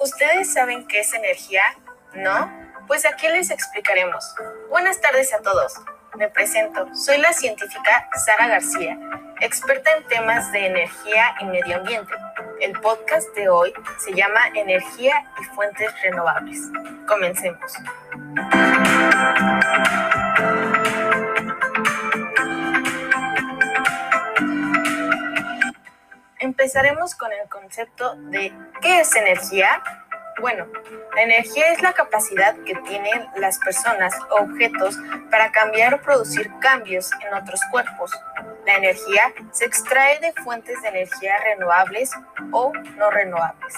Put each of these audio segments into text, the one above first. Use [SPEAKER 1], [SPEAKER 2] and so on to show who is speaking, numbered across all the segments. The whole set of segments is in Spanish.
[SPEAKER 1] ¿Ustedes saben qué es energía? ¿No? Pues aquí les explicaremos. Buenas tardes a todos. Me presento. Soy la científica Sara García, experta en temas de energía y medio ambiente. El podcast de hoy se llama Energía y Fuentes Renovables. Comencemos. Empezaremos con el concepto de ¿qué es energía? Bueno, la energía es la capacidad que tienen las personas o objetos para cambiar o producir cambios en otros cuerpos. La energía se extrae de fuentes de energía renovables o no renovables.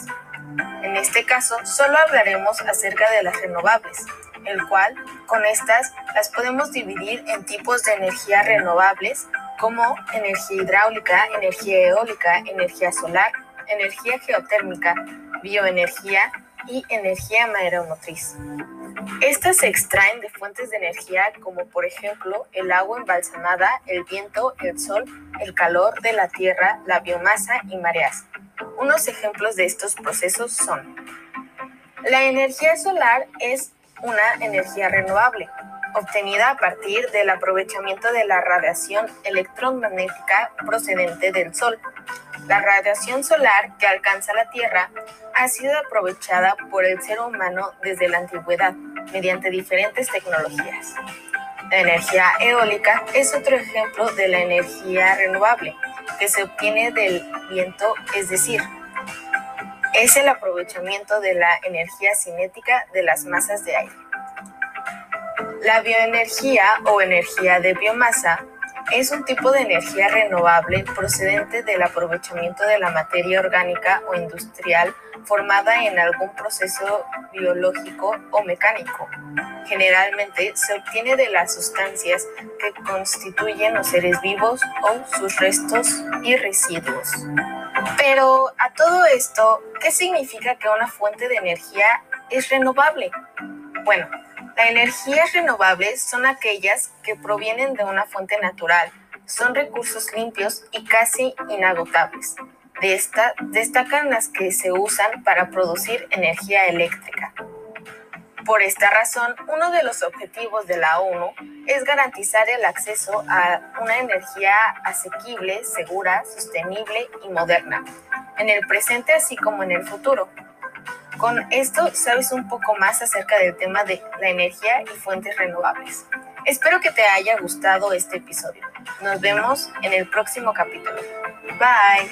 [SPEAKER 1] En este caso, solo hablaremos acerca de las renovables, el cual con estas las podemos dividir en tipos de energía renovables como energía hidráulica, energía eólica, energía solar, energía geotérmica, bioenergía y energía mareomotriz. Estas se extraen de fuentes de energía como por ejemplo el agua embalsamada, el viento, el sol, el calor de la tierra, la biomasa y mareas. Unos ejemplos de estos procesos son la energía solar es una energía renovable, obtenida a partir del aprovechamiento de la radiación electromagnética procedente del Sol. La radiación solar que alcanza la Tierra ha sido aprovechada por el ser humano desde la antigüedad mediante diferentes tecnologías. La energía eólica es otro ejemplo de la energía renovable que se obtiene del viento, es decir, es el aprovechamiento de la energía cinética de las masas de aire. La bioenergía o energía de biomasa es un tipo de energía renovable procedente del aprovechamiento de la materia orgánica o industrial formada en algún proceso biológico o mecánico. Generalmente se obtiene de las sustancias que constituyen los seres vivos o sus restos y residuos. Pero a todo esto, ¿qué significa que una fuente de energía es renovable? Bueno, las energías renovables son aquellas que provienen de una fuente natural, son recursos limpios y casi inagotables. De esta destacan las que se usan para producir energía eléctrica. Por esta razón, uno de los objetivos de la ONU es garantizar el acceso a una energía asequible, segura, sostenible y moderna, en el presente así como en el futuro. Con esto sabes un poco más acerca del tema de la energía y fuentes renovables. Espero que te haya gustado este episodio. Nos vemos en el próximo capítulo. Bye.